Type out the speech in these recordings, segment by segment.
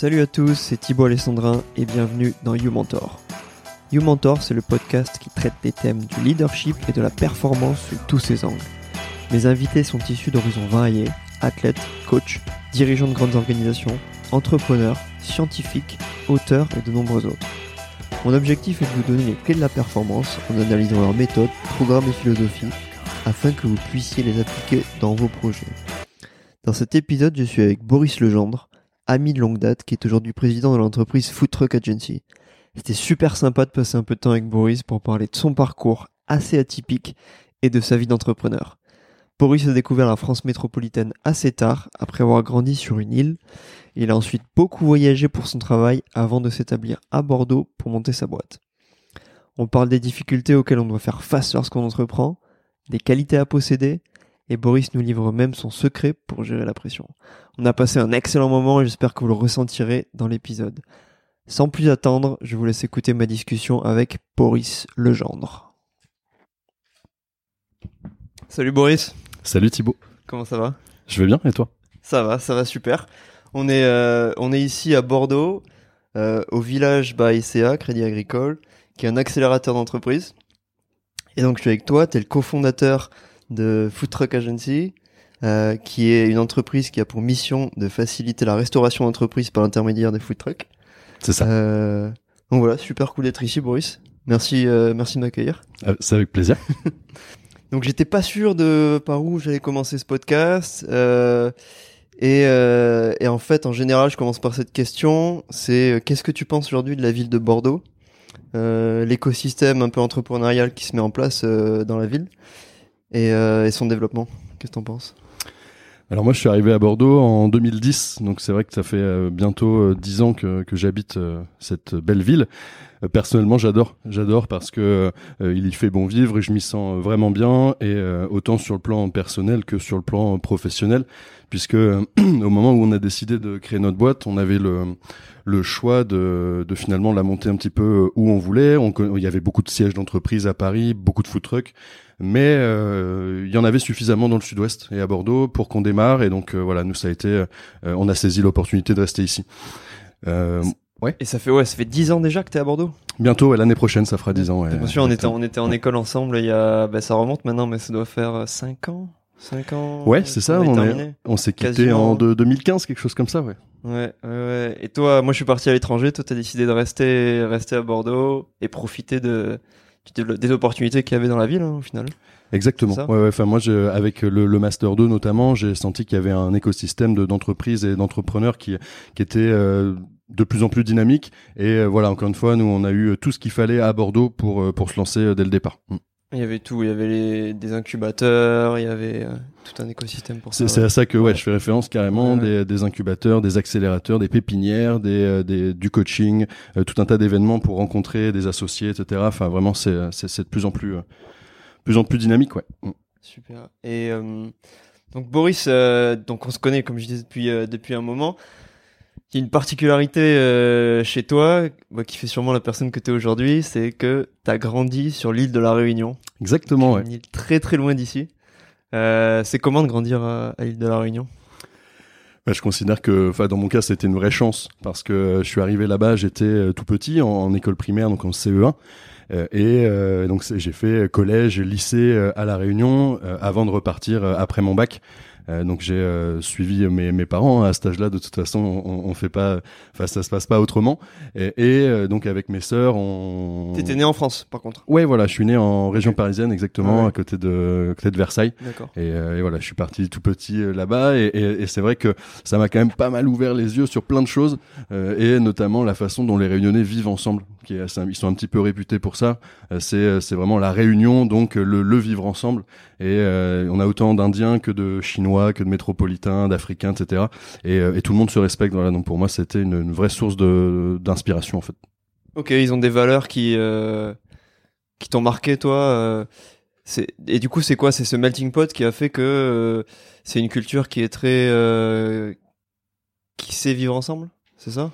Salut à tous, c'est Thibaut Alessandrin et bienvenue dans You Mentor. You Mentor, c'est le podcast qui traite des thèmes du leadership et de la performance sous tous ses angles. Mes invités sont issus d'horizons variés, athlètes, coachs, dirigeants de grandes organisations, entrepreneurs, scientifiques, auteurs et de nombreux autres. Mon objectif est de vous donner les clés de la performance en analysant leurs méthodes, programmes et philosophies afin que vous puissiez les appliquer dans vos projets. Dans cet épisode, je suis avec Boris Legendre, ami de longue date qui est aujourd'hui président de l'entreprise Food Truck Agency. C'était super sympa de passer un peu de temps avec Boris pour parler de son parcours assez atypique et de sa vie d'entrepreneur. Boris a découvert la France métropolitaine assez tard, après avoir grandi sur une île. Il a ensuite beaucoup voyagé pour son travail avant de s'établir à Bordeaux pour monter sa boîte. On parle des difficultés auxquelles on doit faire face lorsqu'on entreprend, des qualités à posséder, et Boris nous livre même son secret pour gérer la pression. On a passé un excellent moment et j'espère que vous le ressentirez dans l'épisode. Sans plus attendre, je vous laisse écouter ma discussion avec Boris Legendre. Salut Boris. Salut Thibaut. Comment ça va? Je vais bien et toi? Ça va, ça va super. On est, euh, on est ici à Bordeaux, euh, au village ICA, Crédit Agricole, qui est un accélérateur d'entreprise. Et donc je suis avec toi, tu es le cofondateur de Food Truck Agency, euh, qui est une entreprise qui a pour mission de faciliter la restauration d'entreprise par l'intermédiaire des food trucks. C'est ça. Euh, donc voilà, super cool d'être ici, Boris. Merci, euh, merci de m'accueillir. Euh, C'est avec plaisir. Donc j'étais pas sûr de par où j'allais commencer ce podcast. Euh, et, euh, et en fait, en général, je commence par cette question. C'est qu'est-ce que tu penses aujourd'hui de la ville de Bordeaux? Euh, L'écosystème un peu entrepreneurial qui se met en place dans la ville et, euh, et son développement. Qu'est-ce que t'en penses? Alors moi je suis arrivé à Bordeaux en 2010, donc c'est vrai que ça fait euh, bientôt euh, 10 ans que, j'habite euh, cette belle ville. Euh, personnellement j'adore, j'adore parce que euh, il y fait bon vivre et je m'y sens vraiment bien et euh, autant sur le plan personnel que sur le plan professionnel puisque euh, au moment où on a décidé de créer notre boîte, on avait le choix de, finalement la monter un petit peu où on voulait. Il y avait beaucoup de sièges d'entreprise à Paris, beaucoup de food trucks, mais euh, il y en avait suffisamment dans le sud-ouest et à Bordeaux pour qu'on démarre. Et donc euh, voilà, nous ça a été, euh, on a saisi l'opportunité de rester ici. Euh, Et ça fait ouais, ça fait 10 ans déjà que t'es à Bordeaux? bientôt, ouais, l'année prochaine, ça fera 10 ans. ouais. Bien sûr, on était on était en école ensemble. Il y a, bah, ça remonte maintenant, mais ça doit faire 5 ans. 5 ans. Ouais, c'est ça, on est-. On s'est quitté en de- 2015, quelque chose comme ça, ouais. Ouais, ouais, ouais. Et toi, moi, je suis parti à l'étranger. Toi, t'as décidé de rester, rester à Bordeaux et profiter de, des opportunités qu'il y avait dans la ville, hein, au final. Exactement. Ouais, ouais. Enfin, moi, je, avec le, le master 2 notamment, j'ai senti qu'il y avait un écosystème de- d'entreprises et d'entrepreneurs qui, qui était euh, de plus en plus dynamique. Et euh, voilà, encore une fois, nous, on a eu tout ce qu'il fallait à Bordeaux pour euh, pour se lancer euh, dès le départ. Mm. Il y avait tout. Il y avait les, des incubateurs. Il y avait euh, tout un écosystème pour ça. C'est à ça que ouais, je fais référence carrément Ouais, des, des incubateurs, des accélérateurs, des pépinières, des, euh, des du coaching, euh, tout un tas d'événements pour rencontrer des associés, etc. Enfin, vraiment, c'est de plus en plus euh, plus en plus dynamique, ouais. Mm. Super. Et donc Boris, donc on se connaît comme je disais depuis depuis un moment. Il y a une particularité euh, chez toi, qui fait sûrement la personne que tu es aujourd'hui, c'est que tu as grandi sur l'île de la Réunion, Exactement, ouais. une île très très loin d'ici. Euh, c'est comment de grandir à, à l'île de la Réunion? Bah, je considère que, enfin, dans mon cas, c'était une vraie chance parce que euh, je suis arrivé là-bas, j'étais tout petit en, en école primaire, donc en CE1. Euh, et euh, donc j'ai fait collège, lycée euh, à la Réunion avant de repartir après mon bac. Euh, donc j'ai euh, suivi mes, mes parents hein, à cet âge-là. De toute façon, on, on fait pas, enfin ça se passe pas autrement. Et, et, euh, donc avec mes sœurs, on. T'étais né en France, par contre. Ouais, voilà, je suis né en région parisienne exactement, Ah ouais. à côté de, à côté de Versailles. D'accord. Et, euh, et voilà, je suis parti tout petit là-bas et, et- et c'est vrai que ça m'a quand même pas mal ouvert les yeux sur plein de choses euh, et notamment la façon dont les Réunionnais vivent ensemble. Ils sont un petit peu réputés pour ça. Euh, c'est euh, c'est vraiment la réunion, donc euh, le, vivre ensemble. Et on a autant d'Indiens que de Chinois, que de métropolitains, d'Africains, etc. Et, tout le monde se respecte. Donc pour moi, c'était une, vraie source d'inspiration en fait. Ok, ils ont des valeurs qui t'ont marqué, toi. et du coup, c'est quoi? C'est ce melting pot qui a fait que c'est une culture qui est très qui sait vivre ensemble, c'est ça?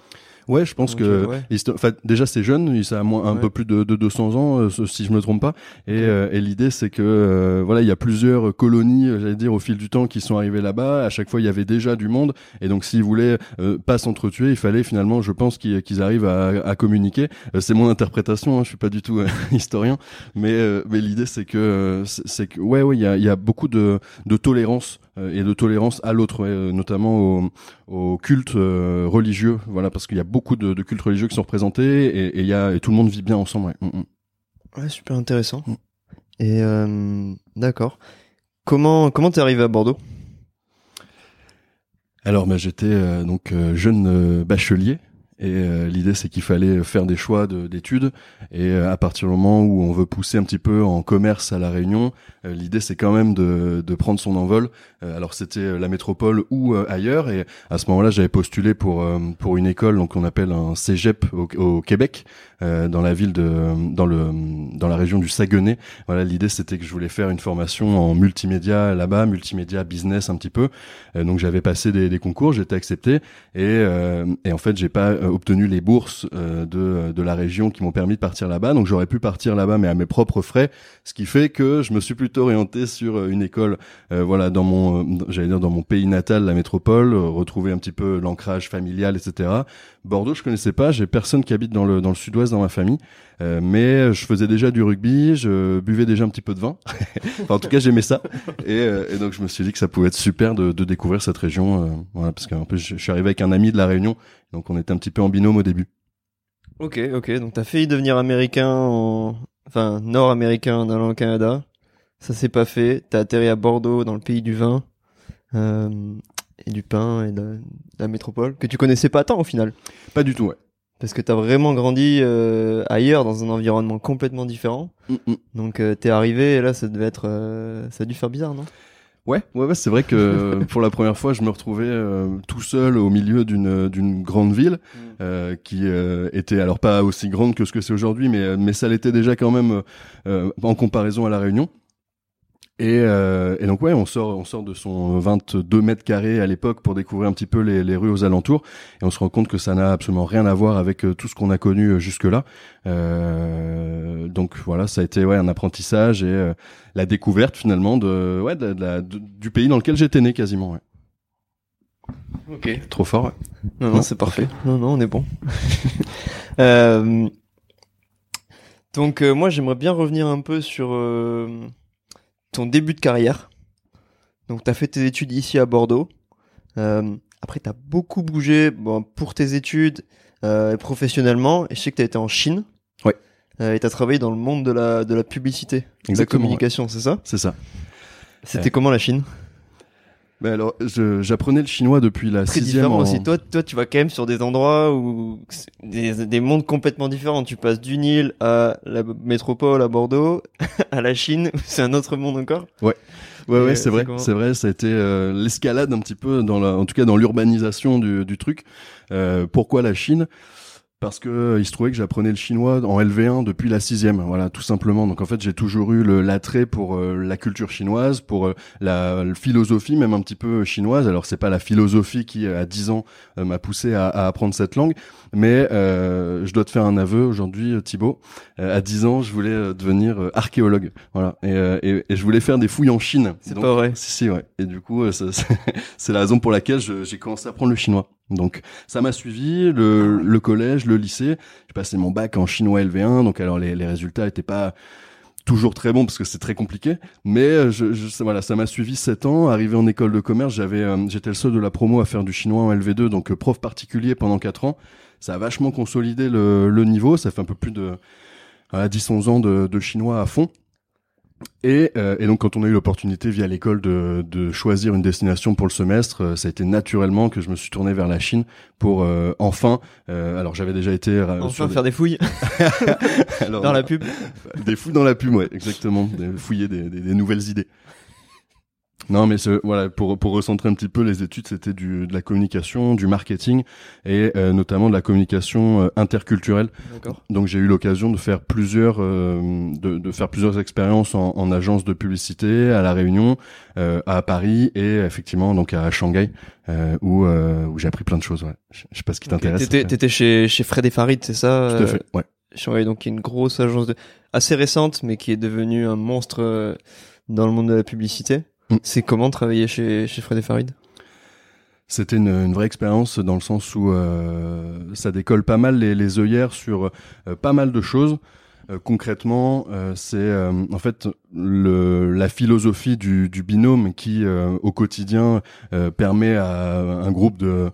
Ouais, je pense Donc, que euh, ouais. déjà c'est jeune, il- ça a moins, un Ouais. peu plus de, de 200 ans, euh, si je me trompe pas. Et, euh, et l'idée c'est que euh, voilà, il y a plusieurs colonies, euh, j'allais dire, au fil du temps qui sont arrivées là-bas. À chaque fois, il y avait déjà du monde, et donc s'ils voulaient euh, pas s'entretuer, il fallait finalement, je pense, qu'ils qu'ils arrivent à, à communiquer. C'est mon interprétation, hein, je suis pas du tout historien, mais euh, mais l'idée c'est que c'est que ouais ouais, il y a, y a beaucoup de, de tolérance et de tolérance à l'autre, ouais, euh, notamment au, au culte euh, religieux, voilà, parce qu'il y a beaucoup de, de cultes religieux qui sont représentés et, et il y a et tout le monde vit bien ensemble. Ouais. Mm, mm. Ouais, super intéressant. Mm. Et euh, d'accord. Comment comment t'es arrivé à Bordeaux? Alors, bah, j'étais euh, donc euh, jeune euh, bachelier. Et euh, l'idée, c'est qu'il fallait faire des choix de- d'études. Et euh, à partir du moment où on veut pousser un petit peu en commerce à la Réunion, euh, l'idée, c'est quand même de, de prendre son envol. Euh, alors, c'était euh, la métropole ou euh, ailleurs. Et à ce moment-là, j'avais postulé pour pour une école, donc on appelle un cégep au, au Québec, dans la ville de dans le dans la région du Saguenay. Voilà, l'idée, c'était que je voulais faire une formation en multimédia là-bas, multimédia business un petit peu. Donc j'avais passé des, des concours, j'étais accepté et, et en fait j'ai pas obtenu les bourses euh, de, de la région qui m'ont permis de partir là-bas. Donc j'aurais pu partir là-bas mais à mes propres frais, ce qui fait que je me suis plutôt orienté sur euh, une école, euh, voilà dans mon, euh, j'allais dire dans mon pays natal, la métropole, euh, retrouver un petit peu l'ancrage familial, etc. Bordeaux je connaissais pas, j'ai personne qui habite dans le dans le sud-ouest dans ma famille, euh, mais je faisais déjà du rugby, je buvais déjà un petit peu de vin. en tout cas j'aimais ça. Et, euh, et donc je me suis dit que ça pouvait être super de, de découvrir cette région, euh, voilà, parce qu'en plus je suis arrivé avec un ami de la Réunion, donc on était un petit peu en binôme au début. Ok, ok. Donc t'as failli devenir américain, en... enfin nord-américain en allant au Canada. Ça s'est pas fait. T'as atterri à Bordeaux, dans le pays du vin euh, et du pain et de, de la métropole que tu connaissais pas tant au final, Pas du tout, ouais. parce que t'as vraiment grandi euh, ailleurs dans un environnement complètement différent. Mm, mm. Donc euh, t'es arrivé et là ça devait être, ça a dû faire bizarre, non? Ouais, ouais, ouais, c'est vrai que pour la première fois, je me retrouvais euh, tout seul au milieu d'une d'une grande ville euh, qui euh, était alors pas aussi grande que ce que c'est aujourd'hui, mais mais ça l'était déjà quand même euh, en comparaison à la Réunion. Et, euh, et donc ouais, on sort, on sort de son 22 mètres carrés à l'époque pour découvrir un petit peu les, les rues aux alentours, et on se rend compte que ça n'a absolument rien à voir avec euh, tout ce qu'on a connu euh, jusque-là. Euh, donc voilà, ça a été ouais un apprentissage et euh, la découverte finalement de ouais de, de du pays dans lequel j'étais né quasiment. Ouais. Ok. Trop fort. ouais. Non, non, Non, c'est parfait. Non, non, on est bon. Euh, donc, euh, moi, j'aimerais bien revenir un peu sur euh, ton début de carrière. Donc, tu as fait tes études ici à Bordeaux. Euh, après, tu as beaucoup bougé bon, pour tes études euh, professionnellement. Et je sais que tu as été en Chine. Ouais. Euh, et tu as travaillé dans le monde de la, de la publicité, de la Exactement, communication, c'est ça? C'est ça. C'était comment la Chine? Alors, j'apprenais le chinois depuis la très sixième. différent en- aussi. Toi, toi, tu vas quand même sur des endroits où des, des mondes complètement différents. Tu passes du Nil à la métropole à Bordeaux, à la Chine, c'est un autre monde encore. Ouais, Et, ouais, euh, c'est vrai, c'est vrai. Ça a été euh, l'escalade un petit peu dans la, en tout cas dans l'urbanisation du, du truc. Euh, pourquoi la Chine? Parce que euh, il se trouvait que j'apprenais le chinois en LV1 depuis la sixième, voilà, tout simplement. Donc en fait, j'ai toujours eu l'attrait pour euh, la culture chinoise, pour euh, la, la philosophie même un petit peu chinoise. Alors c'est pas la philosophie qui à 10 ans euh, m'a poussé à, à apprendre cette langue, mais euh, je dois te faire un aveu aujourd'hui, Thibaut. À 10 ans, je voulais devenir archéologue, voilà, et, et, et je voulais faire des fouilles en Chine. C'est pas vrai. si, si, ouais. Et du coup, c'est la raison pour laquelle j'ai commencé à apprendre le chinois. Donc, ça m'a suivi, le, collège, le lycée. J'ai passé mon bac en chinois LV1, donc alors les, résultats étaient pas toujours très bons parce que c'est très compliqué. Mais euh, voilà, ça m'a suivi sept ans. Arrivé en école de commerce, j'avais, euh, j'étais le seul de la promo à faire du chinois en LV2, donc euh, prof particulier pendant quatre ans. Ça a vachement consolidé le, niveau. Ça fait un peu plus de voilà, 10-11 ans de chinois à fond. Et, euh, et donc quand on a eu l'opportunité via l'école de, de choisir une destination pour le semestre, euh, ça a été naturellement que je me suis tourné vers la Chine pour euh, enfin. euh, alors j'avais déjà été euh, Enfin, faire des fouilles alors, dans la pub. des fous dans la pub, ouais, exactement, des, fouiller des, des, des nouvelles idées. Non, mais voilà, pour pour recentrer un petit peu les études, c'était du de la communication, du marketing et euh, notamment de la communication euh, interculturelle. D'accord. Donc j'ai eu l'occasion de faire plusieurs euh, de, de faire plusieurs expériences en, en agence de publicité à la Réunion, euh, à Paris et effectivement donc à Shanghai euh, où euh, où j'ai appris plein de choses. Ouais. Je je sais pas ce qui t'intéresse. T'étais, t'étais chez, chez Fred et Farid, c'est ça Tout à fait. Ouais. Shanghai, donc qui est une grosse agence de, assez récente, mais qui est devenue un monstre dans le monde de la publicité. Mm. C'est comment travailler chez, chez Fred et Farid? C'était une, une vraie expérience dans le sens où euh, ça décolle pas mal les, les œillères sur euh, pas mal de choses. Euh, concrètement, euh, c'est euh, en fait le, la philosophie du, du binôme qui, euh, au quotidien, euh, permet à un groupe de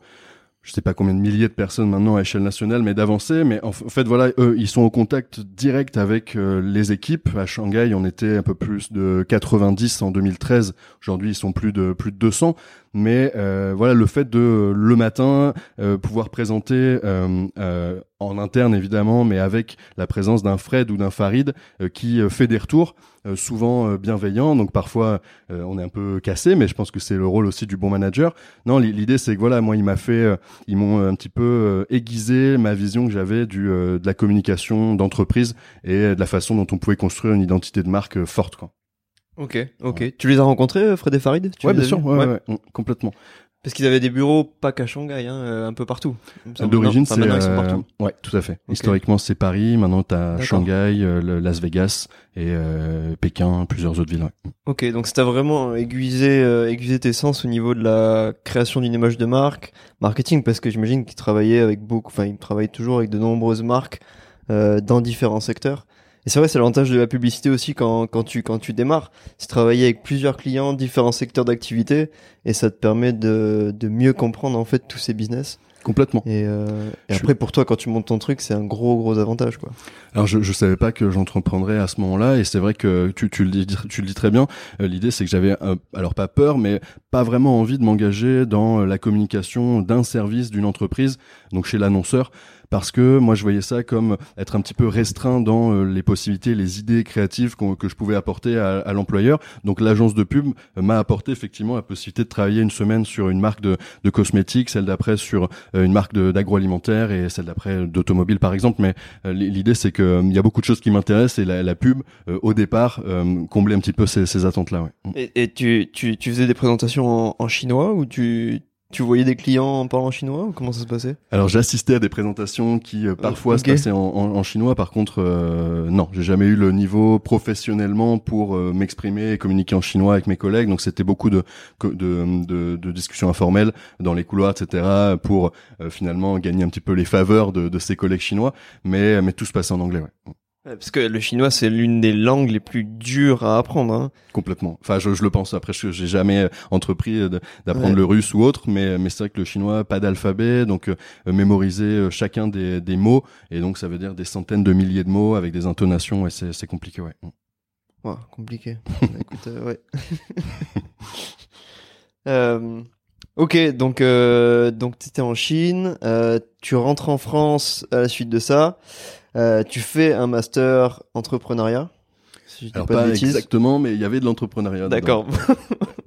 je sais pas combien de milliers de personnes maintenant à échelle nationale, mais d'avancer. Mais en, fait, voilà, eux, ils sont au contact direct avec euh, les équipes. À Shanghai, on était un peu plus de 90 en 2013. Aujourd'hui, ils sont plus de plus de 200. Mais euh, voilà, le fait de le matin euh, pouvoir présenter euh, euh, en interne évidemment, mais avec la présence d'un Fred ou d'un Farid euh, qui euh, fait des retours, souvent bienveillants. Donc parfois, on est un peu cassé, mais je pense que c'est le rôle aussi du bon manager. Non, li- l'idée c'est que voilà, moi, il m'a fait, ils m'ont un petit peu aiguisé ma vision que j'avais du de la communication d'entreprise et de la façon dont on pouvait construire une identité de marque forte. Quoi. Ok, ok. Tu les as rencontrés, euh, Fred et Farid? Tu ouais, bien as sûr, ouais, ouais, ouais, complètement. Parce qu'ils avaient des bureaux pas qu'à Shanghai, hein, euh, un peu partout. D'origine, c'est euh, ouais, tout à fait. Historiquement, c'est Paris. Maintenant, t'as. Shanghai, euh, le- Las Vegas et euh, Pékin, plusieurs autres villes. ouais. Ok, donc ça t'a vraiment aiguisé, euh, aiguisé tes sens au niveau de la création d'une image de marque, marketing, parce que j'imagine qu'ils travaillaient avec beaucoup, enfin ils travaillent toujours avec de nombreuses marques euh, dans différents secteurs. Et c'est vrai, c'est l'avantage de la publicité aussi quand, quand tu quand tu démarres, c'est travailler avec plusieurs clients, différents secteurs d'activité, et ça te permet de, de mieux comprendre en fait tous ces business. Complètement. Et, euh, et après pour toi, quand tu montes ton truc, c'est un gros gros avantage quoi. Alors, je, je savais pas que j'entreprendrais à ce moment-là, et c'est vrai que tu, tu le dis, tu le dis très bien. Euh, L'idée, c'est que j'avais, euh, alors pas peur, mais pas vraiment envie de m'engager dans la communication d'un service d'une entreprise, donc chez l'annonceur. Parce que moi, je voyais ça comme être un petit peu restreint dans euh, les possibilités, les idées créatives qu'on- que je pouvais apporter à, l'employeur. Donc, l'agence de pub euh, m'a apporté effectivement la possibilité de travailler une semaine sur une marque de, cosmétiques, celle d'après sur euh, une marque d'agroalimentaire et celle d'après d'automobile, par exemple. Mais euh, l'idée, c'est que euh, il y a beaucoup de choses qui m'intéressent et la, pub, euh, au départ, euh, comblait un petit peu ces, attentes-là. Et, tu faisais des présentations en, en chinois ou tu, tu voyais des clients en parlant chinois ou comment ça se passait? Alors, j'assistais à des présentations qui euh, parfois se passaient en, en- en chinois. Par contre, euh, non, j'ai jamais eu le niveau professionnellement pour euh, m'exprimer et communiquer en chinois avec mes collègues. Donc, c'était beaucoup de, de, de, de discussions informelles dans les couloirs, etc., pour euh, finalement gagner un petit peu les faveurs de, de ces collègues chinois. Mais, mais tout se passait en anglais, ouais. Parce que le chinois, c'est l'une des langues les plus dures à apprendre. Hein. Complètement. Enfin, je, je le pense. Après, je j'ai jamais euh, entrepris euh, d'apprendre Ouais. le russe ou autre, mais mais c'est vrai que le chinois, pas d'alphabet, donc euh, mémoriser chacun des, des mots, et donc ça veut dire des centaines de milliers de mots avec des intonations, et c'est compliqué, ouais. Ouais, compliqué. Écoute, euh, ouais. Euh, ok, donc euh, donc t'étais en Chine, euh, tu rentres en France à la suite de ça, euh, tu fais un master entrepreneuriat. Si je dis Alors pas, de exactement, mais il y avait de l'entrepreneuriat. D'accord.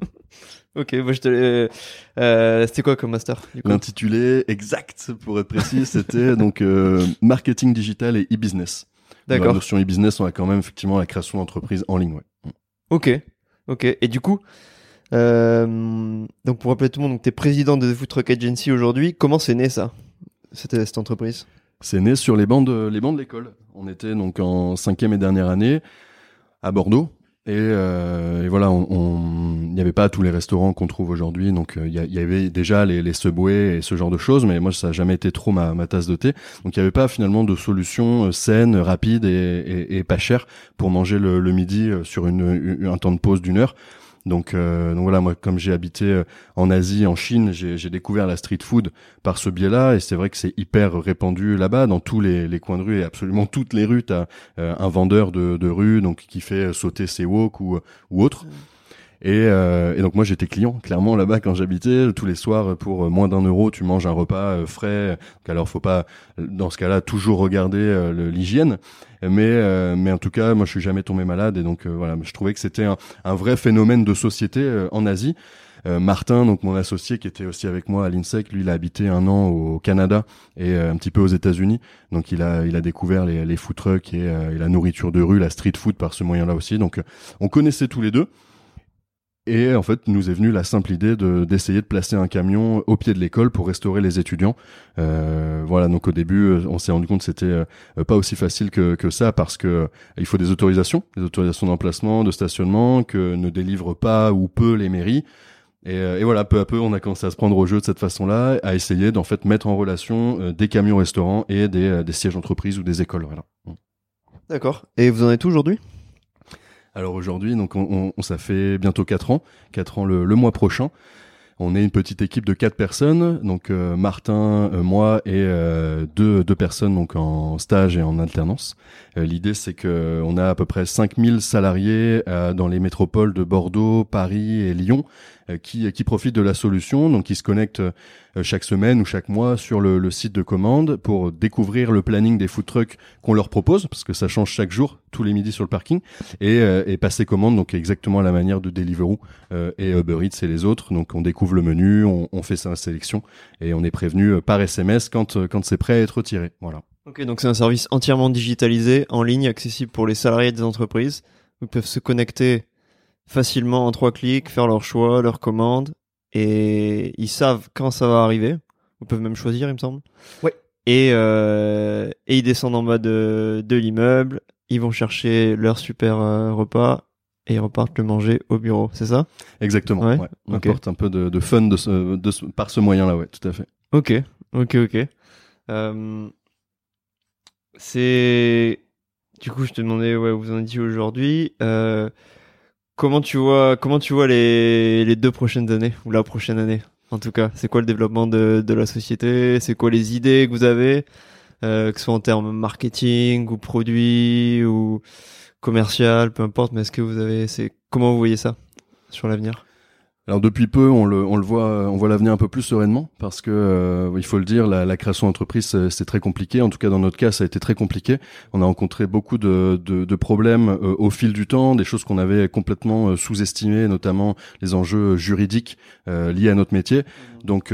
ok, moi je te l'ai- euh, C'était quoi comme master L'intitulé exact, pour être précis, c'était donc euh, marketing digital et e-business. Dans La D'accord. notion e-business, on a quand même effectivement la création d'entreprises en ligne, ouais. Ok, ok. Et du coup, euh, donc pour rappeler tout le monde, tu es président de The Food Truck Agency aujourd'hui. Comment c'est né ça, cette, cette entreprise? C'est né sur les bancs de, bancs de l'école. On était donc en cinquième et dernière année à Bordeaux. Et, euh, voilà, il n'y avait pas tous les restaurants qu'on trouve aujourd'hui, donc euh, il y, avait déjà les, les et ce genre de choses, mais moi ça n'a jamais été trop ma, tasse de thé. Donc il n'y avait pas finalement de solution saine, rapide et, pas chère pour manger le, midi sur un temps de pause d'une heure. Donc, euh, donc voilà, moi comme j'ai habité euh, en Asie, en Chine, j'ai découvert la street food par ce biais-là, et c'est vrai que c'est hyper répandu là-bas, dans tous les, coins de rue et absolument toutes les rues, t'as euh, un vendeur de, de rue donc qui fait sauter ses wok ou ou autre. Et, et donc moi j'étais client clairement là-bas quand j'habitais. Tous les soirs pour moins d'un euro tu manges un repas frais. Donc alors faut pas dans ce cas-là toujours regarder l'hygiène mais mais en tout cas moi je suis jamais tombé malade et donc voilà je trouvais que c'était un, vrai phénomène de société en Asie euh, Martin, donc mon associé qui était aussi avec moi à l'INSEC, lui il a habité un an au Canada et euh, un petit peu aux États-Unis. Donc il a il a découvert les, les food trucks euh, et, la nourriture de rue, la street food par ce moyen-là aussi. Donc on connaissait tous les deux. Et en fait, nous est venue la simple idée de d'essayer de placer un camion au pied de l'école pour restaurer les étudiants. Euh, voilà, donc au début, on s'est rendu compte que c'était pas aussi facile que, que ça parce que il faut des autorisations, des autorisations d'emplacement, de stationnement que ne délivrent pas ou peu les mairies. Et, euh, et, voilà, peu à peu, on a commencé à se prendre au jeu de cette façon-là, à essayer d'en fait mettre en relation euh, des camions restaurants et des, euh, des sièges d'entreprise ou des écoles. Voilà. D'accord. Et vous en êtes aujourd'hui? Alors aujourd'hui, donc on, on, ça fait bientôt quatre ans, quatre ans le, le mois prochain. On est une petite équipe de quatre personnes, donc Martin, moi et deux, deux personnes donc en stage et en alternance. L'idée c'est que on a à peu près 5000 salariés dans les métropoles de Bordeaux, Paris et Lyon euh, qui, qui profitent de la solution, donc qui se connectent euh, chaque semaine ou chaque mois sur le, le, site de commande pour découvrir le planning des food trucks qu'on leur propose, parce que ça change chaque jour, tous les midis sur le parking, et, euh, et passer commande, donc exactement à la manière de Deliveroo et Uber Eats et les autres. Donc on découvre le menu, on, on fait sa sélection et on est prévenu par SMS quand, quand c'est prêt à être retiré. Voilà. Ok, donc c'est un service entièrement digitalisé, en ligne, accessible pour les salariés des entreprises. Ils peuvent se connecter facilement en trois clics, faire leur choix, leur commande, et ils savent quand ça va arriver. Ils peuvent même choisir, il me semble. Ouais. Et, euh, et ils descendent en bas de, de l'immeuble, ils vont chercher leur super euh, repas et ils repartent le manger au bureau, c'est ça? Exactement. Ouais. On apporte un peu de, de fun de ce, de par ce moyen-là, ouais, tout à fait. Ok, ok, ok. Euh, c'est du coup, je te demandais, ouais, vous en dit aujourd'hui. Euh, Comment tu vois, comment tu vois les, deux prochaines années ou la prochaine année En tout cas, c'est quoi le développement de, la société? C'est quoi les idées que vous avez, euh, que ce soit en termes marketing ou produits ou commercial, peu importe. Mais est-ce que vous avez, c'est comment vous voyez ça sur l'avenir? Alors depuis peu, on le, on le voit, on voit l'avenir un peu plus sereinement parce que euh, il faut le dire, la, la création d'entreprise c'est très compliqué. En tout cas, dans notre cas, ça a été très compliqué. On a rencontré beaucoup de, de, de problèmes euh, au fil du temps, des choses qu'on avait complètement euh, sous-estimées, notamment les enjeux juridiques liés à notre métier. Mmh. Donc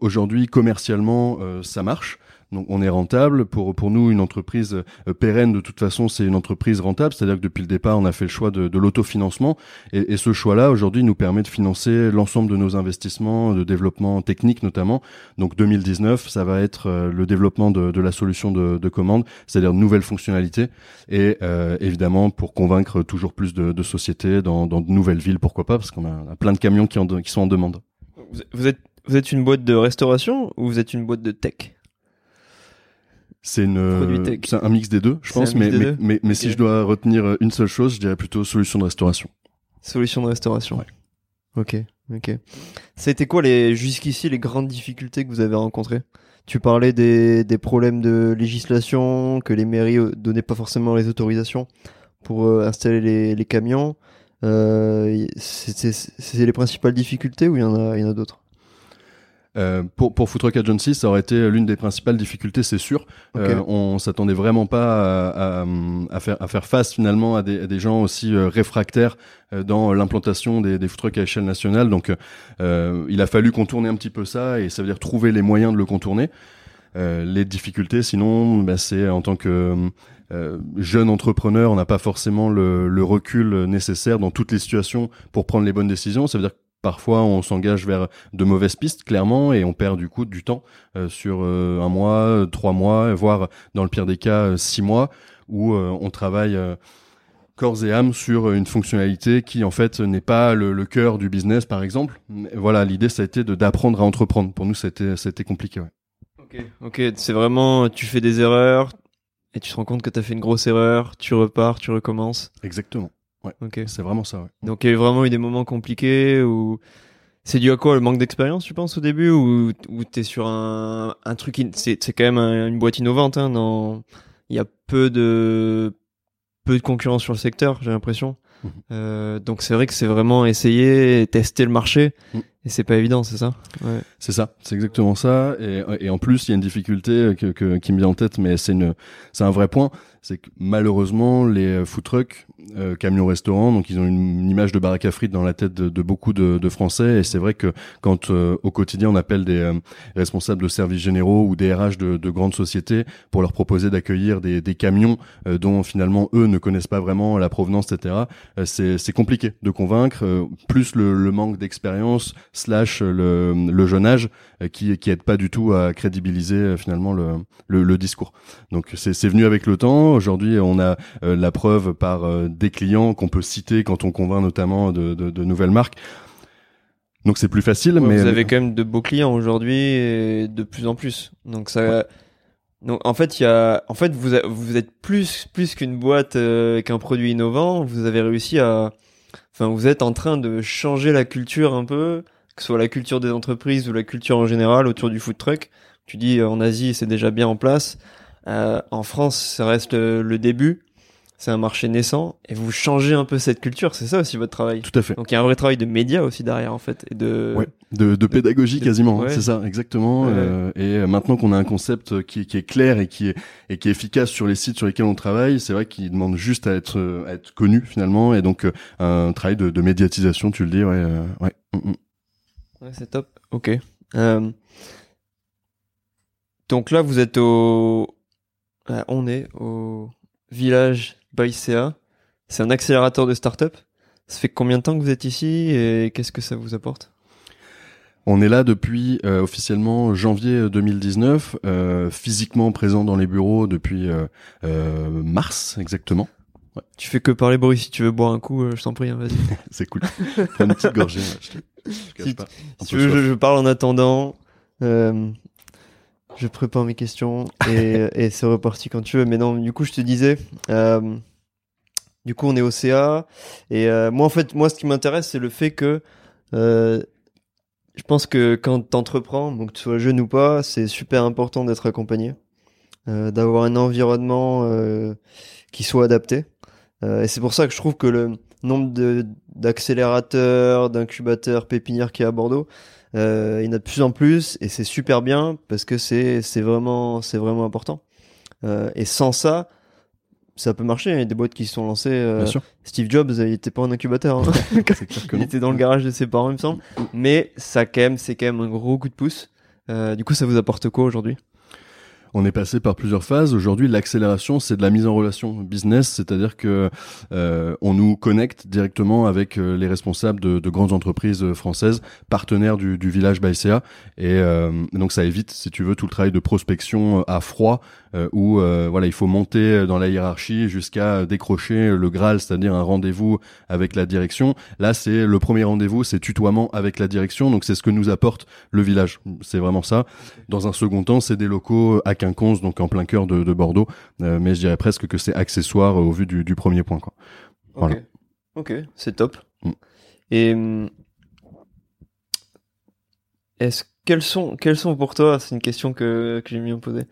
aujourd'hui, commercialement, ça marche. Donc on est rentable. Pour pour nous, une entreprise euh, pérenne de toute façon, c'est une entreprise rentable. C'est-à-dire que depuis le départ, on a fait le choix de, l'autofinancement et, ce choix-là aujourd'hui nous permet de financer l'ensemble de nos investissements de développement technique notamment. Donc 2019, ça va être euh, le développement de, la solution de, de commande, c'est-à-dire de nouvelles fonctionnalités et euh, évidemment pour convaincre toujours plus de, sociétés dans, de nouvelles villes, pourquoi pas, parce qu'on a, plein de camions qui, qui sont en demande. Vous êtes vous êtes une boîte de restauration ou vous êtes une boîte de tech? C'est une, c'est un mix des deux, je pense. Mais, mais, mais, mais, si je dois retenir une seule chose, je dirais plutôt solution de restauration. Solution de restauration. Ouais. Ok, ok. C'était quoi les jusqu'ici les grandes difficultés que vous avez rencontrées? Tu parlais des, des problèmes de législation, que les mairies euh, donnaient pas forcément les autorisations pour euh, installer les, les camions. Euh, c'est les principales difficultés ou il y en a, il y en a d'autres? Euh, pour pour Food Agency, ça aurait été l'une des principales difficultés, c'est sûr. Euh, on s'attendait vraiment pas à, à, faire à faire face finalement à des, à des gens aussi euh, réfractaires euh, dans l'implantation des, des food trucks à échelle nationale. Donc, il a fallu contourner un petit peu ça, et ça veut dire trouver les moyens de le contourner. les difficultés, sinon, bah, c'est en tant que jeune entrepreneur, on n'a pas forcément le, le, recul nécessaire dans toutes les situations pour prendre les bonnes décisions. Ça veut dire Parfois, on s'engage vers de mauvaises pistes, clairement, et on perd du coup du temps euh, sur euh, un mois, trois mois, voire dans le pire des cas, euh, six mois, où on travaille corps et âme sur une fonctionnalité qui en fait n'est pas le, le cœur du business, par exemple. voilà, l'idée ça a été d'apprendre à entreprendre. Pour nous, c'était c'était compliqué. Ouais. Ok, ok, c'est vraiment tu fais des erreurs et tu te rends compte que tu as fait une grosse erreur, tu repars, tu recommences. Exactement. Ouais. Ok. C'est vraiment ça. Ouais. Donc il y a vraiment eu des moments compliqués ou c'est dû à quoi le manque d'expérience, tu penses au début ou ou t'es sur un un truc c'est c'est quand même une boîte innovante hein, dans il y a peu de peu de concurrence sur le secteur, j'ai l'impression. Mhm. Euh, donc c'est vrai que c'est vraiment essayer tester le marché. Mhm. Et c'est pas évident, c'est ça? Ouais. C'est ça, c'est exactement ça. Et, en plus, il y a une difficulté que, qui me vient en tête, mais c'est un vrai point. C'est que malheureusement, les food trucks, euh, camions restaurants, donc ils ont une, image de baraque à frites dans la tête de, beaucoup de, de, Français. Et c'est vrai que quand euh, au quotidien on appelle des euh, responsables de services généraux ou des RH de, de grandes sociétés pour leur proposer d'accueillir des, des, camions euh, dont finalement eux ne connaissent pas vraiment la provenance, etc. c'est compliqué de convaincre. plus le, le manque d'expérience slash le, le jeune âge qui qui aide pas du tout à crédibiliser finalement le, le, le discours. Donc c'est venu avec le temps. Aujourd'hui, on a la preuve par des clients qu'on peut citer quand on convainc notamment de, de, de nouvelles marques. Donc c'est plus facile, mais vous avez quand même de beaux clients aujourd'hui et de plus en plus. Donc ça, ouais. donc en fait il y a, en fait vous vous êtes plus plus qu'une boîte euh, qu'un produit innovant. Vous avez réussi à, enfin vous êtes en train de changer la culture un peu, que ce soit la culture des entreprises ou la culture en général autour du food truck. Tu dis en Asie c'est déjà bien en place. Euh, en France ça reste le, le début c'est un marché naissant et vous changez un peu cette culture, c'est ça aussi votre travail. Tout à fait. Donc il y a un vrai travail de médias aussi derrière en fait et de ouais, de, de pédagogie de, quasiment, hein, ouais. c'est ça exactement. Ouais. Euh, et maintenant qu'on a un concept qui, qui, est clair et qui est et qui est efficace sur les sites sur lesquels on travaille, c'est vrai qu'il demande juste à être à être connu finalement et donc euh, un travail de, de, médiatisation, tu le dis, ouais, euh, ouais. Mm, mm. Ouais, c'est top. Ok. Euh, donc là vous êtes au, on est au village Baïséa. C'est un accélérateur de start-up. Ça fait combien de temps que vous êtes ici et qu'est-ce que ça vous apporte? On est là depuis euh, officiellement janvier 2019, euh, physiquement présent dans les bureaux depuis euh, mars exactement. Ouais. Tu fais que parler Boris, si tu veux boire un coup, je t'en prie, hein, vas-y. C'est cool. Prends une petite gorgée, je, te, je si, pas. Si tu veux, je, je, parle en attendant. je prépare mes questions et, et c'est reparti quand tu veux. Mais non, du coup, je te disais, euh, du coup, on est au CA. Et euh, moi, en fait, moi, ce qui m'intéresse, c'est le fait que euh, je pense que quand tu entreprends, donc que tu sois jeune ou pas, c'est super important d'être accompagné, euh, d'avoir un environnement euh, qui soit adapté. Euh, et c'est pour ça que je trouve que le nombre d'accélérateurs, d'incubateurs, pépinières qui est à Bordeaux, euh, il y en a de plus en plus et c'est super bien parce que c'est c'est vraiment c'est vraiment important. et sans ça, ça peut marcher. Il y a des boîtes qui se sont lancées. Euh, Steve Jobs, il était pas un incubateur. Hein. il était dans le garage de ses parents, il me semble. Mais ça, quand même, c'est quand même un gros coup de pouce. Euh, du coup, ça vous apporte quoi aujourd'hui? On est passé par plusieurs phases. Aujourd'hui, l'accélération, c'est de la mise en relation business, c'est-à-dire que euh, on nous connecte directement avec euh, les responsables de, de, grandes entreprises françaises, partenaires du, du village Baïséa, et euh, donc ça évite, si tu veux, tout le travail de prospection à froid euh, où euh, voilà, il faut monter dans la hiérarchie jusqu'à décrocher le Graal, c'est-à-dire un rendez-vous avec la direction. Là, c'est le premier rendez-vous, c'est tutoiement avec la direction. Donc c'est ce que nous apporte le village. C'est vraiment ça. Dans un second temps, c'est des locaux à Quinconce, donc en plein cœur de, de Bordeaux. Euh, mais je dirais presque que c'est accessoire au vu du, du premier point. Quoi. Voilà. Ok, okay. c'est top. Mm. Et est-ce quels sont sont pour toi C'est une question que que j'ai mis à poser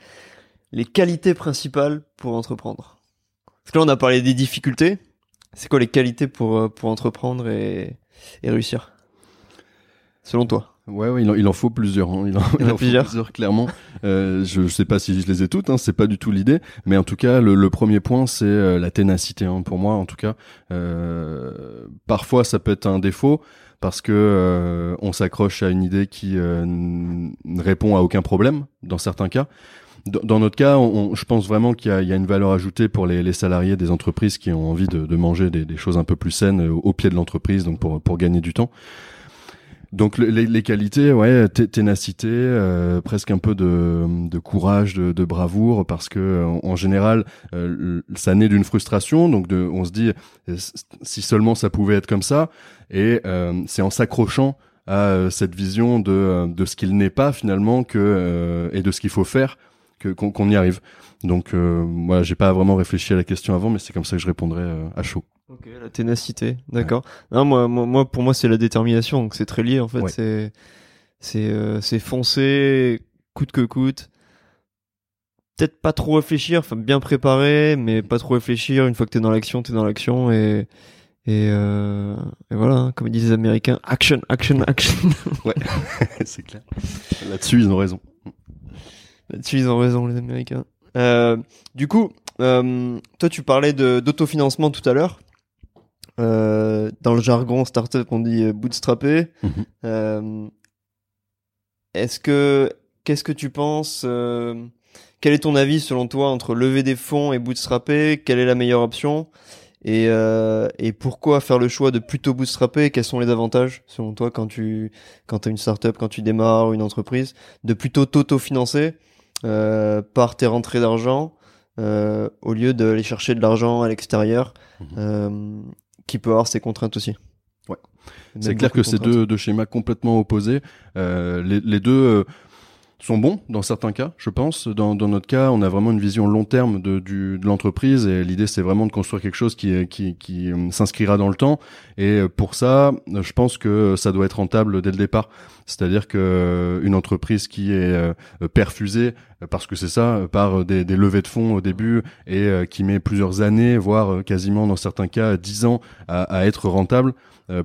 les qualités principales pour entreprendre? Parce que là, on a parlé des difficultés. C'est quoi les qualités pour, euh, pour entreprendre et, et réussir? Selon toi Ouais, ouais il, en, il en faut plusieurs. Hein. Il en, il en, en plusieurs. faut plusieurs, clairement. euh, je, je sais pas si je les ai toutes, hein, c'est pas du tout l'idée. Mais en tout cas, le, le premier point, c'est euh, la ténacité. Hein, pour moi, en tout cas, euh, parfois ça peut être un défaut parce que euh, on s'accroche à une idée qui euh, ne répond à aucun problème dans certains cas dans notre cas, on, je pense vraiment qu'il y, y, a une valeur ajoutée pour les, les, salariés des entreprises qui ont envie de, de manger des, des, choses un peu plus saines au, au pied de l'entreprise, donc pour, pour gagner du temps. Donc les, qualités, ouais, ténacité, euh, presque un peu de, courage, de, bravoure, parce que en, en général, euh, ça naît d'une frustration. Donc on se dit, si seulement ça pouvait être comme ça, et euh, c'est en s'accrochant à cette vision de, de ce qu'il n'est pas finalement que et de ce qu'il faut faire qu'on qu y arrive. Donc euh, voilà, j'ai pas vraiment réfléchi à la question avant, mais c'est comme ça que je répondrais euh, à chaud. Ok, la ténacité, d'accord. Ouais. Non, moi, moi, pour moi, c'est la détermination, donc c'est très lié en fait. Ouais. C'est, c'est, euh, c'est foncer, coûte que coûte. Peut-être pas trop réfléchir, enfin bien préparer, mais pas trop réfléchir. Une fois que t'es dans l'action, t'es dans l'action et Et, euh, et voilà, hein, comme disent les Américains, action, action, action. Ouais, c'est clair. Là-dessus, ils ont raison. Là-dessus, ils ont raison, les Américains. Euh, du coup, toi, tu parlais de d'autofinancement tout à l'heure. Euh, dans le jargon startup, on dit euh, bootstrapper. Mhm. Euh, Est-ce que, qu'est-ce que tu penses euh, Quel est ton avis selon toi entre lever des fonds et bootstrapper? Quelle est la meilleure option? Et, et pourquoi faire le choix de plutôt bootstrapper? Quels sont les avantages selon toi quand tu quand as une startup, quand tu démarres une entreprise, de plutôt t'auto-financer par tes rentrées d'argent euh, au lieu d'aller chercher de l'argent à l'extérieur, Mhm. euh, qui peut avoir ses contraintes aussi. Ouais. C'est clair que c'est deux schémas complètement opposés. Euh, les, les deux euh, sont bons dans certains cas, je pense. Dans, dans notre cas, on a vraiment une vision long terme de, du, de l'entreprise et l'idée c'est vraiment de construire quelque chose qui, qui, qui euh, s'inscrira dans le temps. Et euh, pour ça, je pense que ça doit être rentable dès le départ. C'est-à-dire que euh, une entreprise qui est perfusée, parce que c'est ça, par des, des levées de fonds au début et qui met plusieurs années, voire quasiment dans certains cas dix ans à, à être rentable,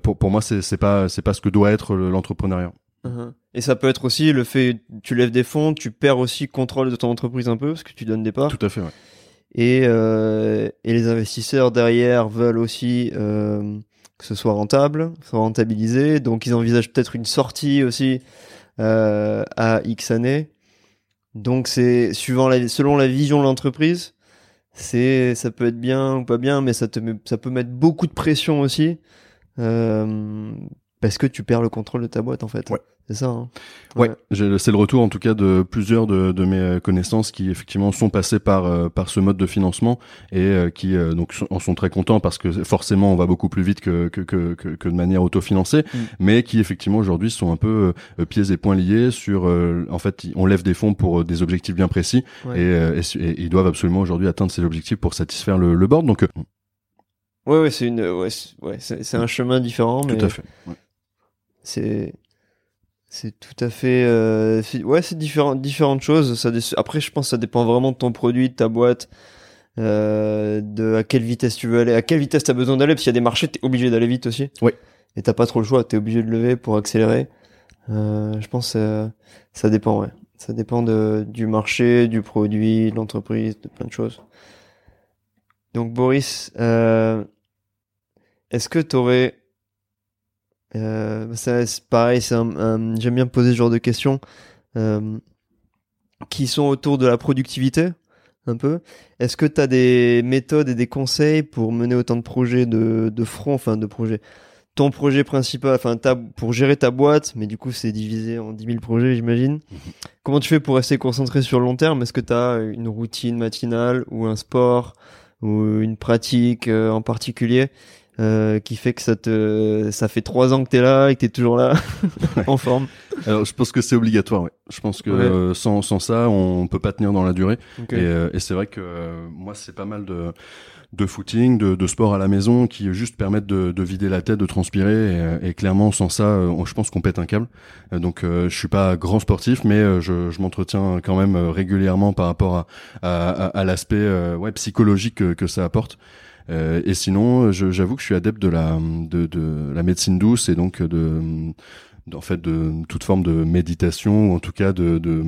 pour, pour moi, c'est pas pas ce que doit être le- l'entrepreneuriat. Mhm. Et ça peut être aussi le fait, tu lèves des fonds, tu perds aussi contrôle de ton entreprise un peu, parce que tu donnes des parts. Tout à fait. Ouais. Et, euh, et les investisseurs derrière veulent aussi euh, que ce soit rentable, soit rentabilisé. Donc ils envisagent peut-être une sortie aussi euh, à X années. Donc c'est suivant la, selon la vision de l'entreprise, c'est ça peut être bien ou pas bien, mais ça te met- ça peut mettre beaucoup de pression aussi euh, parce que tu perds le contrôle de ta boîte en fait. Ouais. C'est ça. Hein. Ouais, c'est le retour en tout cas de plusieurs de, de mes connaissances qui effectivement sont passés par euh, par ce mode de financement et euh, qui euh, donc en sont très contents parce que forcément on va beaucoup plus vite que que que, que, que de manière autofinancée, Mm. mais qui effectivement aujourd'hui sont un peu euh, pieds et poings liés sur euh, en fait on lève des fonds pour euh, des objectifs bien précis Ouais. et, euh, et, su- et ils doivent absolument aujourd'hui atteindre ces objectifs pour satisfaire le, le board donc euh, Ouais, ouais, c'est une, ouais, c'est- un chemin différent, mais tout à fait. Ouais. C'est, c'est tout à fait, euh, ouais, c'est différent, différentes choses. Ça, après, je pense que ça dépend vraiment de ton produit, de ta boîte, euh, de à quelle vitesse tu veux aller, à quelle vitesse t'as besoin d'aller, parce qu'il y a des marchés, t'es obligé d'aller vite aussi. Ouais. Et t'as pas trop le choix, t'es obligé de lever pour accélérer. Euh, je pense, que ça dépend, ouais. Ça dépend de, du marché, du produit, de l'entreprise, de plein de choses. Donc, Boris, est-ce que t'aurais, euh, ça, c'est pareil, j'aime bien poser ce genre de questions, euh, qui sont autour de la productivité, un peu. Est-ce que tu as des méthodes et des conseils pour mener autant de projets de, de front, enfin de projets Ton projet principal, enfin pour gérer ta boîte, mais du coup c'est divisé en 10 000 projets, j'imagine. Comment tu fais pour rester concentré sur le long terme? Est-ce que tu as une routine matinale ou un sport ou une pratique euh, en particulier? Euh, qui fait que ça te ça fait trois ans que t'es là et que t'es toujours là en forme Alors je pense que c'est obligatoire. Ouais. Je pense que Ouais. euh, sans sans ça on peut pas tenir dans la durée. Et, euh, et c'est vrai que euh, moi, c'est pas mal de, de footing, de, de sport à la maison qui juste permettent de, de vider la tête, de transpirer. Et, euh, et clairement, sans ça, euh, on- je pense qu'on pète un câble. Euh, donc, euh, je suis pas grand sportif, mais euh, je, je m'entretiens quand même euh, régulièrement par rapport à, à, à- à l'aspect euh, ouais, psychologique que, que ça apporte. Euh, et sinon, j'avoue que je suis adepte de la, de, de la médecine douce et donc de, en fait, de toute forme de méditation ou en tout cas de, de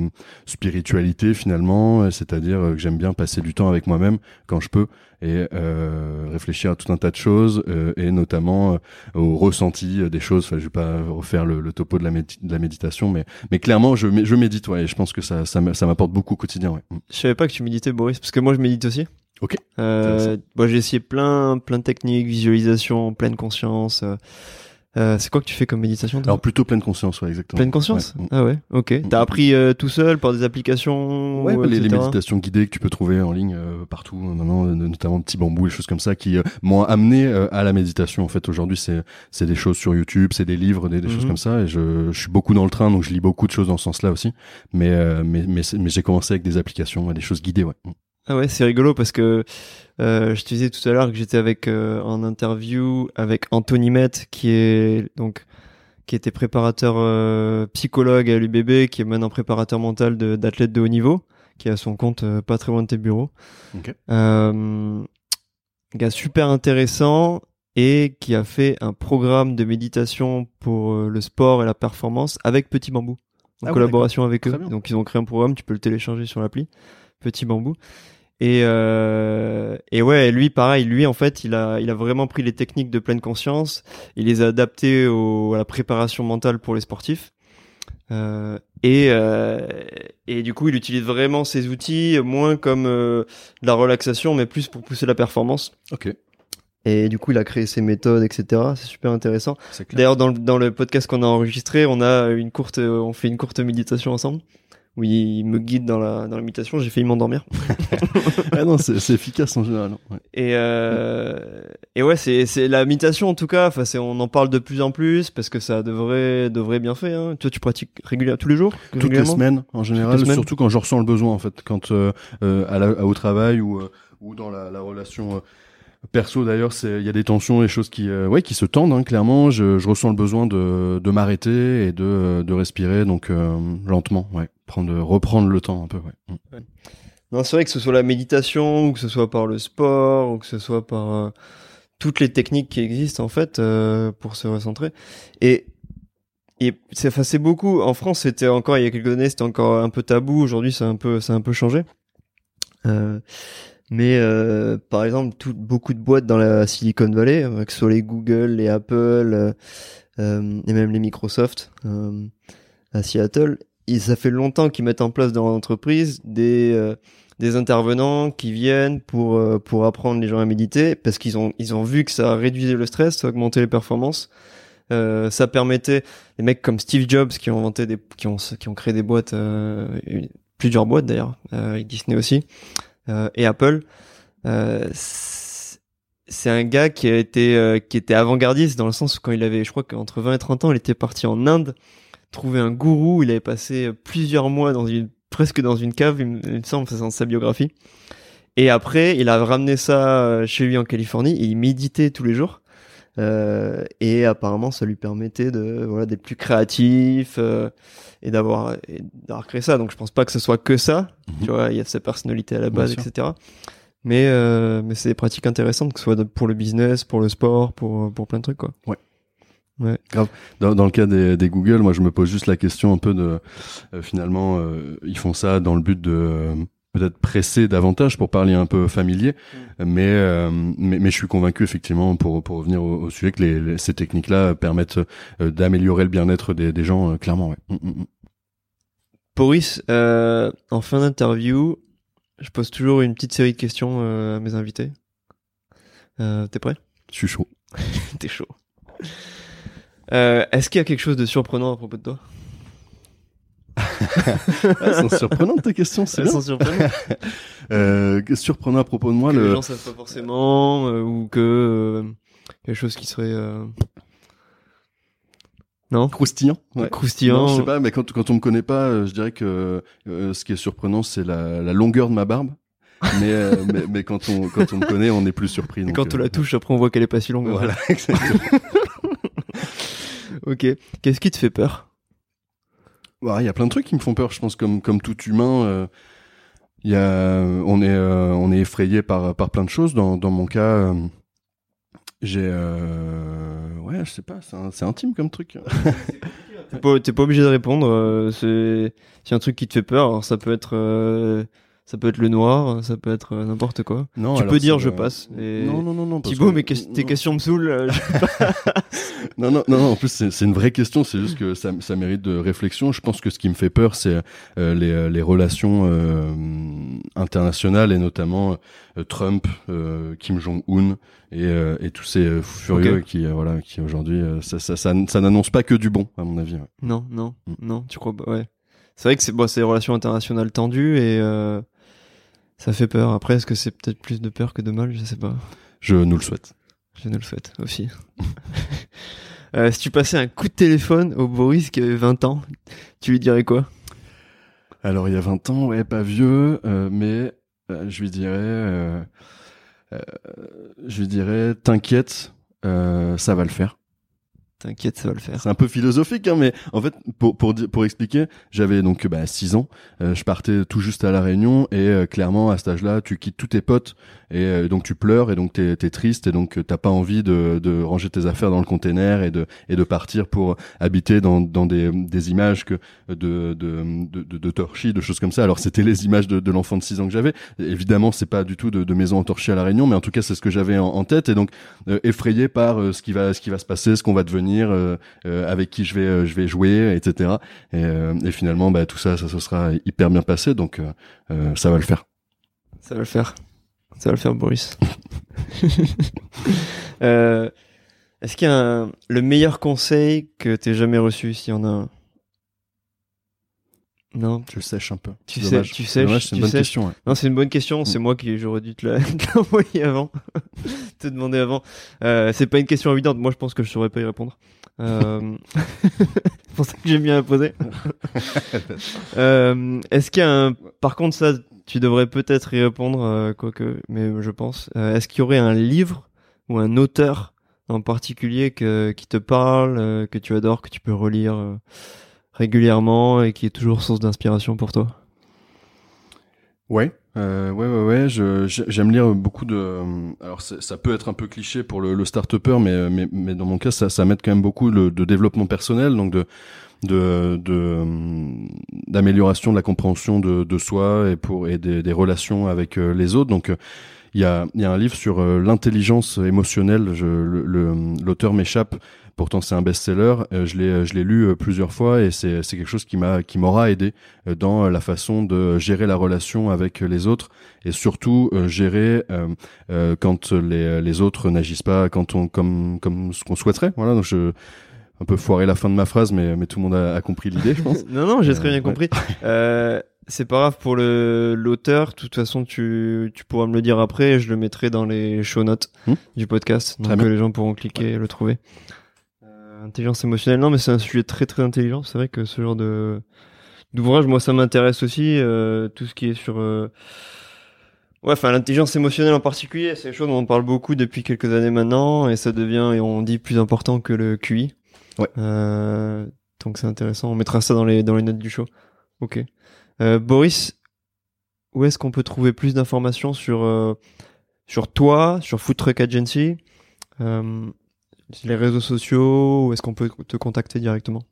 spiritualité finalement. C'est-à-dire que j'aime bien passer du temps avec moi-même quand je peux et euh, réfléchir à tout un tas de choses euh, et notamment euh, au ressenti des choses. Enfin, je vais pas refaire le, le topo de la, de la méditation, mais mais clairement, je, je médite. Ouais, et je pense que ça ça m'a- ça m'apporte beaucoup au quotidien. Ouais. Je savais pas que tu méditais, Boris, parce que moi je médite aussi. Ok. Euh, moi j'ai essayé plein, plein de techniques, visualisation, pleine conscience. euh, euh, c'est quoi que tu fais comme méditation Alors plutôt pleine conscience, ouais, exactement. Pleine conscience? Ouais. Mm. Ah ouais, ok. T'as appris euh, tout seul par des applications Ouais, ou bah, les, les méditations guidées que tu peux trouver en ligne euh, partout, euh, maintenant, euh, notamment Petit Bambou, les choses comme ça, qui m'ont amené à la méditation. En fait, aujourd'hui, c'est c'est des choses sur YouTube, c'est des livres, des, des choses Mhm. comme ça. Et je, je suis beaucoup dans le train, donc je lis beaucoup de choses dans ce sens-là aussi. Mais euh, mais mais, mais j'ai commencé avec des applications, et des choses guidées, ouais. Ah ouais, c'est rigolo parce que euh, je te disais tout à l'heure que j'étais avec euh, en interview avec Anthony Met qui est donc qui était préparateur euh, psychologue à l'UBB, qui est maintenant préparateur mental d'athlètes de, haut niveau, qui a son compte pas très loin de tes bureaux. Ok. Euh, gars super intéressant et qui a fait un programme de méditation pour le sport et la performance avec Petit Bambou en Ah collaboration avec eux. Donc ils ont créé un programme, tu peux le télécharger sur l'appli Petit Bambou. Et euh, et ouais, lui pareil, lui en fait, il a il a vraiment pris les techniques de pleine conscience, il les a adaptées au, à la préparation mentale pour les sportifs. Euh, et euh, et du coup, il utilise vraiment ces outils moins comme euh, de la relaxation, mais plus pour pousser la performance. Ok, Et du coup, il a créé ses méthodes, etc. C'est super intéressant. D'ailleurs, dans le, dans le podcast qu'on a enregistré, on a une courte, on fait une courte méditation ensemble. Où il me guide dans la, dans la méditation. J'ai failli m'endormir. ah non, c'est efficace en général. Ouais. Et, euh, et ouais, c'est, c'est la méditation en tout cas. Enfin, c'est, on en parle de plus en plus parce que ça devrait, devrait bien faire. Hein. Toi, tu pratiques régulièrement tous les jours Toutes les semaines, en général, semaines. surtout quand je ressens le besoin, en fait, quand euh, euh, à la- au travail ou euh, ou dans la, la relation euh, perso d'ailleurs, c'est il y a des tensions, des choses qui euh, ouais qui se tendent hein, clairement. Je, je ressens le besoin de de m'arrêter et de de respirer donc euh, lentement, ouais, prendre reprendre le temps un peu, ouais. Mm. Non, c'est vrai que ce soit la méditation ou que ce soit par le sport ou que ce soit par euh, toutes les techniques qui existent en fait euh, pour se recentrer. Et et c'est enfin, beaucoup. En France, c'était encore il y a quelques années, c'était encore un peu tabou. Aujourd'hui, c'est un peu c'est un peu changé. Euh, mais par exemple, tout, beaucoup de boîtes dans la Silicon Valley, que ce soit les Google, les Apple et même les Microsoft à Seattle, ça fait longtemps qu'ils mettent en place dans l'entreprise des euh, des intervenants qui viennent pour euh, pour apprendre les gens à méditer parce qu'ils ont ils ont vu que ça réduisait le stress, ça augmentait les performances. Euh, ça permettait des mecs comme Steve Jobs qui ont inventé des qui ont qui ont créé des boîtes plusieurs boîtes d'ailleurs avec Disney aussi et Apple. C'est un gars qui a été qui était avant-gardiste dans le sens où quand il avait je crois qu'entre 20 et 30 ans, il était parti en Inde trouver un gourou, il avait passé plusieurs mois dans une presque dans une cave, il me, semble, c'est dans sa biographie. Et après, il a ramené ça euh, chez lui en Californie et il méditait tous les jours. Euh, et apparemment, ça lui permettait de voilà d'être plus créatif euh, et d'avoir d'avoir créé ça. Donc, je pense pas que ce soit que ça. Mhm. Tu vois, il y a sa personnalité à la base, etc. Mais euh, mais c'est des pratiques intéressantes, que ce soit pour le business, pour le sport, pour pour plein de trucs quoi. Dans, dans le cas des, des Google, moi je me pose juste la question un peu de euh, finalement euh, ils font ça dans le but de euh, peut-être presser davantage pour parler un peu familier, mais, mais mais je suis convaincu effectivement pour pour revenir au, au sujet que les, les- ces techniques-là permettent d'améliorer le bien-être des, des gens clairement. Ouais. Mm, mm, mm. Boris, en fin d'interview, je pose toujours une petite série de questions à mes invités. T'es prêt? Je suis chaud. T'es chaud. Euh, Est-ce qu'il y a quelque chose de surprenant à propos de toi Ah, c'est surprenant tes questions, c'est Elles sont surprenantes. Euh, surprenant à propos de moi que les le. gens savent pas forcément euh, ou que euh, quelque chose qui serait non Croustillant. Ouais. croustillant. Non, je sais pas, mais quand, quand on me connaît pas, je dirais que ce qui est surprenant, c'est la, la longueur de ma barbe. mais, euh, mais, mais quand on quand on me connaît, on est plus surpris. Et quand on la touche, après on voit qu'elle est pas si longue. Voilà, exactement. Ok. Qu'est-ce qui te fait peur? Ouais, Il y a plein de trucs qui me font peur. Je pense comme comme tout humain, euh, il y a on est euh, on est effrayé par par plein de choses. Dans dans mon cas, euh, j'ai euh, ouais, je sais pas, c'est un- c'est intime comme truc. T'es pas, t'es pas obligé de répondre. euh, c'est c'est un truc qui te fait peur. Alors ça peut être euh, ça peut être le noir, ça peut être euh, n'importe quoi. Non, tu peux dire je passe. Et... Non non non non. Thibaut, que- mais que- tes questions me saoulent. euh, Non, non, non, non, en plus, c'est une vraie question, c'est juste que ça, ça mérite de réflexion. Je pense que ce qui me fait peur, c'est euh, les, les relations euh, internationales et notamment euh, Trump, Kim Jong-un et, et tous ces fous furieux qui, voilà, qui aujourd'hui, ça, ça, ça, ça n'annonce pas que du bon, à mon avis. ouais. Non, non, Mm. non, tu crois pas, ouais. C'est vrai que c'est bon, des relations internationales tendues et ça fait peur. Après, est-ce que c'est peut-être plus de peur que de mal? Je sais pas. Je nous le souhaite. Je ne le souhaite aussi. Euh, si tu passais un coup de téléphone au Boris qui avait 20 ans, tu lui dirais quoi? Alors, il y a 20 ans, ouais, pas vieux, euh, mais euh, je lui dirais, euh, euh, je lui dirais, t'inquiète, euh, ça va le faire. T'inquiète, ça va le faire. C'est un peu philosophique, hein, mais en fait, pour pour pour expliquer, j'avais donc bah, 6 ans, euh, je partais tout juste à la Réunion et euh, clairement à cet âge-là, tu quittes tous tes potes et euh, donc tu pleures et donc t'es es triste et donc euh, t'as pas envie de de ranger tes affaires dans le container et de et de partir pour habiter dans dans des des images que de de de de, de torchis, de choses comme ça. Alors c'était les images de de l'enfant de 6 ans que j'avais. Évidemment, c'est pas du tout de, de maison en torchis à la Réunion, mais en tout cas c'est ce que j'avais en, en tête et donc euh, effrayé par euh, ce qui va ce qui va se passer, ce qu'on va devenir, euh, euh, avec qui je vais euh, je vais jouer, etc. Et, finalement, bah, tout ça, ça se sera hyper bien passé, donc ça va le faire. Ça va le faire. Ça va le faire, Boris. Est-ce qu'il y a le meilleur conseil que t'aies jamais reçu, s'il y en a un? Non, Je sèche un peu. Tu sais- tu C'est sèches, dommage, c'est tu une bonne sèches. question. ouais. non, c'est une bonne question. C'est moi qui j'aurais dû te l'envoyer avant, te demander avant. Euh, c'est pas une question évidente. Moi, je pense que je saurais pas y répondre. Euh... c'est pour ça que j'aime bien la poser. Euh, Est-ce qu'il y a un... Par contre, ça, tu devrais peut-être y répondre, euh, quoique, mais je pense. Est-ce qu'il y aurait un livre ou un auteur en particulier que, qui te parle, que tu adores, que tu peux relire régulièrement et qui est toujours source d'inspiration pour toi? Ouais, euh, ouais, ouais, ouais. J'ai- j'aime lire beaucoup de. euh, Alors, ça peut être un peu cliché pour le, le start-upper, mais, euh, mais, dans mon cas, ça, m'aide quand même beaucoup le, de développement personnel, donc de de de d'amélioration de la compréhension de, de soi et pour et des, relations avec les autres. Donc, il y a y a un livre sur l'intelligence émotionnelle. L'auteur m'échappe. Pourtant, c'est un best-seller. Euh, je l'ai je l'ai lu euh, plusieurs fois et c'est c'est quelque chose qui m'a qui m'aura aidé euh, dans la façon de gérer la relation avec les autres et surtout euh, gérer euh, euh, quand les, les autres n'agissent pas quand on comme comme ce qu'on souhaiterait voilà donc je un peu foiré la fin de ma phrase mais mais tout le monde a, a compris l'idée je pense non, non, j'ai Euh, très bien compris. Euh, c'est pas grave pour le l'auteur. De toute façon, tu, tu pourras me le dire après. Je le mettrai dans les show notes Hmm. du podcast, donc que les gens pourront cliquer et le trouver. Intelligence émotionnelle, non, mais c'est un sujet très très intelligent. C'est vrai que ce genre de d'ouvrage, moi, ça m'intéresse aussi. euh, tout ce qui est sur euh, Ouais, enfin l'intelligence émotionnelle en particulier, c'est quelque chose dont on parle beaucoup depuis quelques années maintenant, et ça devient, et on dit plus important que le QI. Ouais. Euh, donc c'est intéressant. On mettra ça dans les dans les notes du show. Ok. Boris, où est-ce qu'on peut trouver plus d'informations sur sur toi, sur Food Truck Agency, euh, les réseaux sociaux, où est-ce qu'on peut te contacter directement?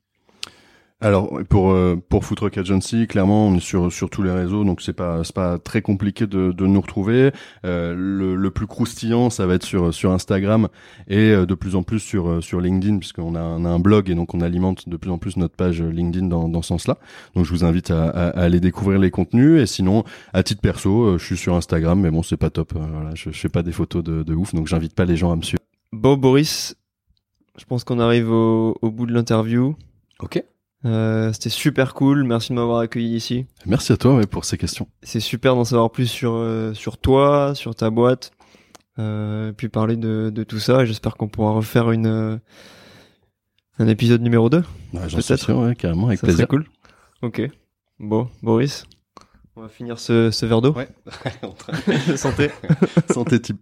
Alors pour euh, pour Food Truck Agency clairement on est sur sur tous les réseaux donc c'est pas c'est pas très compliqué de, de nous retrouver. Euh, le, le plus croustillant ça va être sur sur Instagram et euh, de plus en plus sur euh, sur LinkedIn puisqu'on a, un- on a un blog et donc on alimente de plus en plus notre page LinkedIn dans dans ce sens-là. Donc je vous invite à, à, à aller découvrir les contenus et sinon à titre perso euh, je suis sur Instagram mais bon c'est pas top euh, voilà je, je fais pas des photos de, de ouf donc j'invite pas les gens à me suivre. Bon Boris, je pense qu'on arrive au, au bout de l'interview. ok Euh, C'était super cool, merci de m'avoir accueilli ici. merci à toi ouais, pour ces questions C'est super d'en savoir plus sur euh, sur toi, sur ta boîte, euh, puis parler de, de tout ça. J'espère qu'on pourra refaire une euh, un épisode numéro 2. ouais, j'en suis Peut-être. sûr ouais, carrément avec ça plaisir serait cool. Ok. Bon, Boris, on va finir ce, ce verre d'eau. ouais Santé. santé type